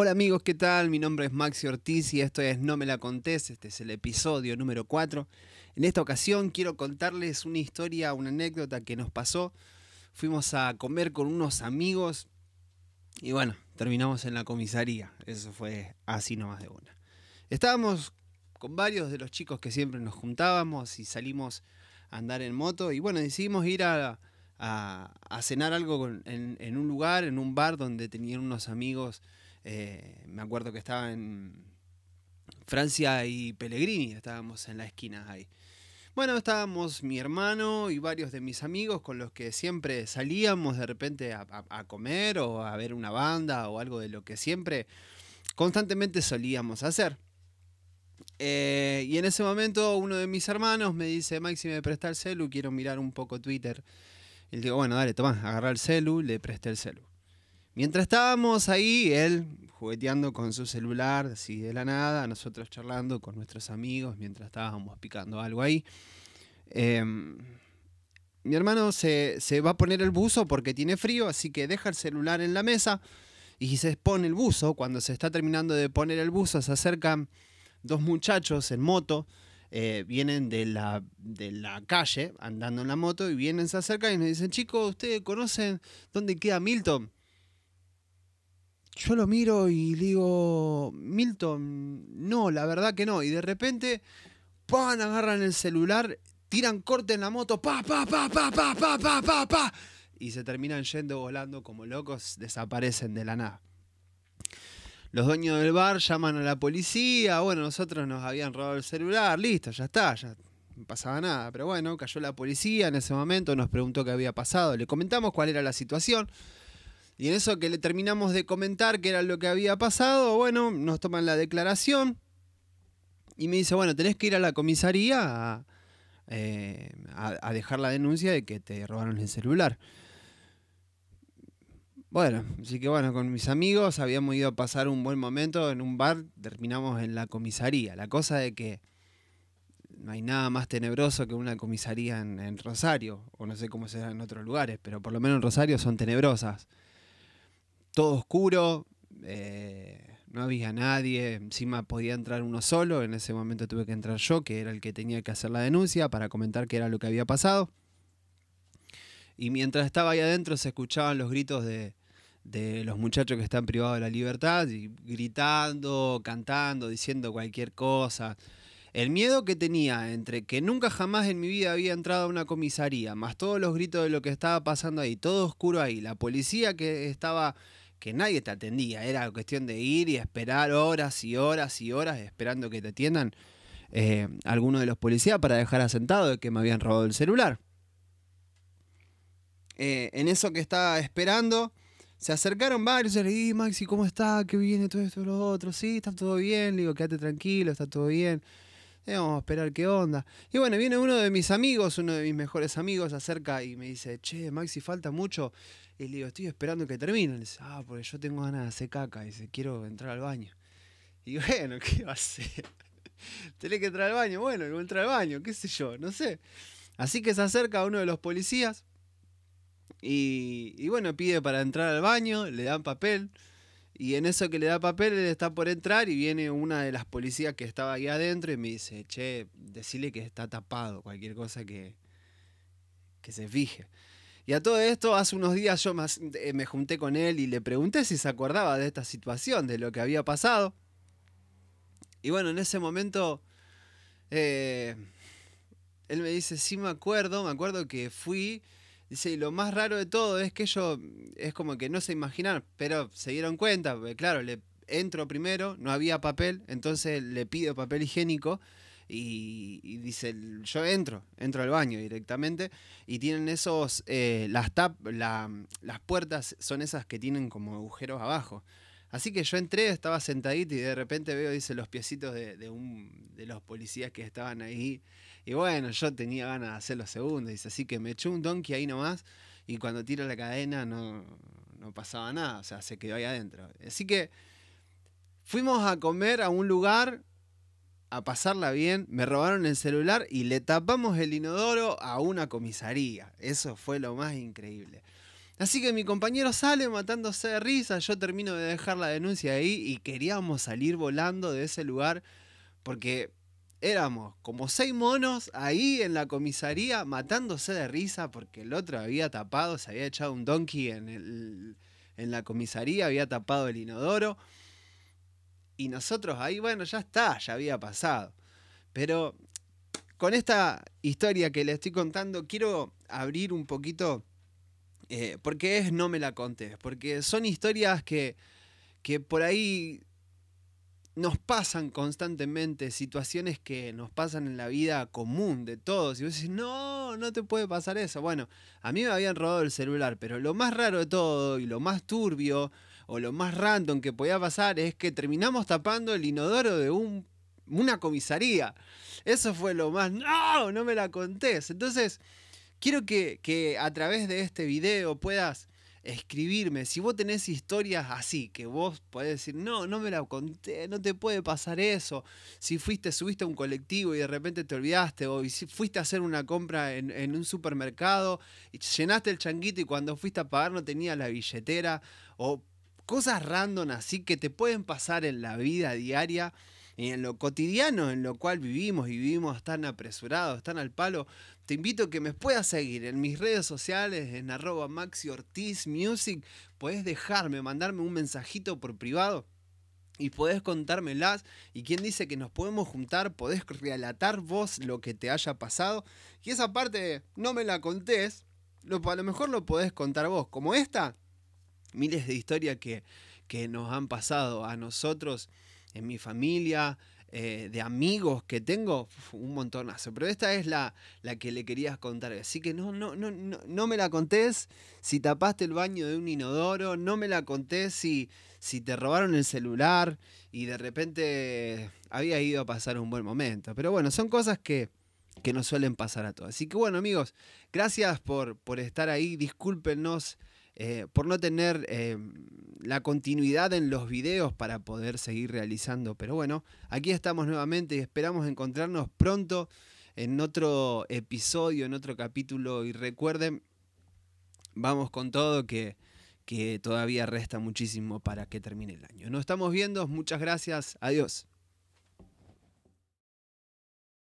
Hola amigos, ¿qué tal? Mi nombre es Maxi Ortiz y esto es No me la contés, este es el episodio número 4. En esta ocasión quiero contarles una historia, una anécdota que nos pasó. Fuimos a comer con unos amigos y bueno, terminamos en la comisaría. Eso fue así nomás de una. Estábamos con varios de los chicos que siempre nos juntábamos y salimos a andar en moto y bueno, decidimos ir a, cenar algo en, en un lugar, en un bar donde tenían unos amigos eh, me acuerdo que estaba en Francia y Pellegrini, estábamos en la esquina ahí. Bueno, estábamos mi hermano y varios de mis amigos con los que siempre salíamos de repente a, comer o a ver una banda o algo de lo que siempre constantemente solíamos hacer. Eh, y en ese momento uno de mis hermanos me dice, Maxi, me presta el celu, quiero mirar un poco Twitter. Y le digo, bueno, dale, toma, agarra el celu, le presté el celu. Mientras estábamos ahí, él jugueteando con su celular, así de la nada, nosotros charlando con nuestros amigos mientras estábamos picando algo ahí. Em, mi hermano se, va a poner el buzo porque tiene frío, así que deja el celular en la mesa y se pone el buzo. Cuando se está terminando de poner el buzo, se acercan dos muchachos en moto. Eh, vienen de la, de la calle andando en la moto y vienen, se acercan y me dicen, chicos, ¿ustedes conocen dónde queda Milton? Yo lo miro y digo, Milton, no, la verdad que no. Y de repente, pan, agarran el celular, tiran corte en la moto, pa, pa, pa, pa, pa, pa, pa, pa, pa. Y se terminan yendo volando como locos, desaparecen de la nada. Los dueños del bar llaman a la policía, bueno, nosotros nos habían robado el celular, listo, ya está, ya no pasaba nada. Pero bueno, cayó la policía en ese momento, nos preguntó qué había pasado, le comentamos cuál era la situación. Y en eso que le terminamos de comentar qué era lo que había pasado, bueno, nos toman la declaración y me dice, bueno, tenés que ir a la comisaría a, eh, dejar la denuncia de que te robaron el celular. Bueno, así que bueno, con mis amigos habíamos ido a pasar un buen momento en un bar, terminamos en la comisaría. La cosa de que no hay nada más tenebroso que una comisaría en, en Rosario, o no sé cómo será en otros lugares, pero por lo menos en Rosario son tenebrosas todo oscuro, eh, no había nadie, encima podía entrar uno solo, en ese momento tuve que entrar yo, que era el que tenía que hacer la denuncia para comentar qué era lo que había pasado. Y mientras estaba ahí adentro se escuchaban los gritos de, los muchachos que están privados de la libertad, gritando, cantando, diciendo cualquier cosa. El miedo que tenía entre que nunca jamás en mi vida había entrado a una comisaría, más todos los gritos de lo que estaba pasando ahí, todo oscuro ahí, la policía que estaba que nadie te atendía, era cuestión de ir y esperar horas y horas y horas esperando que te atiendan eh, alguno de los policías para dejar asentado de que me habían robado el celular. Eh, en eso que estaba esperando, se acercaron varios y le dije, Maxi, ¿cómo está? ¿Qué viene todo esto lo otro? Sí, está todo bien, le digo, quédate tranquilo, está todo bien. Eh, vamos a esperar qué onda. Y bueno, viene uno de mis amigos, uno de mis mejores amigos, acerca y me dice, che, Maxi, falta mucho. Y le digo, estoy esperando que termine. Le dice, ah, porque yo tengo ganas de hacer caca. Y dice, quiero entrar al baño. Y bueno, ¿qué va a hacer? Tenés que entrar al baño. Bueno, voy a entrar al baño, qué sé yo, no sé. Así que se acerca uno de los policías. Y, y bueno, pide para entrar al baño, le dan papel. Y en eso que le da papel, él está por entrar y viene una de las policías que estaba ahí adentro y me dice, che, decirle que está tapado, cualquier cosa que, que se fije. Y a todo esto, hace unos días yo eh, me junté con él y le pregunté si se acordaba de esta situación, de lo que había pasado. Y bueno, en ese momento, eh, él me dice, sí me acuerdo, me acuerdo que fui, dice, y lo más raro de todo es que ellos, es como que no se imaginaron, pero se dieron cuenta, porque claro, le entro primero, no había papel, entonces le pido papel higiénico y, dice, yo entro, entro al baño directamente y tienen esos, eh, las, tap, las puertas son esas que tienen como agujeros abajo. Así que yo entré, estaba sentadito y de repente veo, dice, los piecitos de, un, de los policías que estaban ahí. Y bueno, yo tenía ganas de hacer los segundos, dice, así que me echó un donkey ahí nomás y cuando tiro la cadena no, no pasaba nada, o sea, se quedó ahí adentro. Así que fuimos a comer a un lugar a pasarla bien, me robaron el celular y le tapamos el inodoro a una comisaría. Eso fue lo más increíble. Así que mi compañero sale matándose de risa, yo termino de dejar la denuncia ahí y queríamos salir volando de ese lugar porque éramos como seis monos ahí en la comisaría matándose de risa porque el otro había tapado, se había echado un donkey en, el, en la comisaría, había tapado el inodoro. Y nosotros ahí, bueno, ya está, ya había pasado. Pero con esta historia que le estoy contando, quiero abrir un poquito eh, porque es no me la conté, porque son historias que, que por ahí nos pasan constantemente, situaciones que nos pasan en la vida común de todos. Y vos decís, no, no te puede pasar eso. Bueno, a mí me habían robado el celular, pero lo más raro de todo y lo más turbio o lo más random que podía pasar es que terminamos tapando el inodoro de un, una comisaría. Eso fue lo más, no, no me la contés. Entonces, Quiero que, a través de este video puedas escribirme. Si vos tenés historias así, que vos podés decir, no, no me la conté, no te puede pasar eso. Si fuiste, subiste a un colectivo y de repente te olvidaste, o si fuiste a hacer una compra en, en un supermercado y llenaste el changuito y cuando fuiste a pagar no tenía la billetera, o cosas random así que te pueden pasar en la vida diaria y en lo cotidiano en lo cual vivimos y vivimos tan apresurados, tan al palo, te invito a que me puedas seguir en mis redes sociales, en arroba Maxi Ortiz Music. Puedes dejarme, mandarme un mensajito por privado y podés contármelas. Y quien dice que nos podemos juntar, podés relatar vos lo que te haya pasado. Y esa parte no me la contés, lo, a lo mejor lo podés contar vos. Como esta, miles de historias que, que nos han pasado a nosotros, en mi familia, eh, de amigos que tengo, un montonazo. Pero esta es la, la que le querías contar. Así que no, no, no, no, no me la contés si tapaste el baño de un inodoro, no me la contés si, si te robaron el celular y de repente había ido a pasar un buen momento. Pero bueno, son cosas que, que nos suelen pasar a todos. Así que bueno, amigos, gracias por, por estar ahí. Discúlpenos eh, por no tener eh, la continuidad en los videos para poder seguir realizando. Pero bueno, aquí estamos nuevamente y esperamos encontrarnos pronto en otro episodio, en otro capítulo. Y recuerden, vamos con todo que, que todavía resta muchísimo para que termine el año. Nos estamos viendo, muchas gracias, adiós.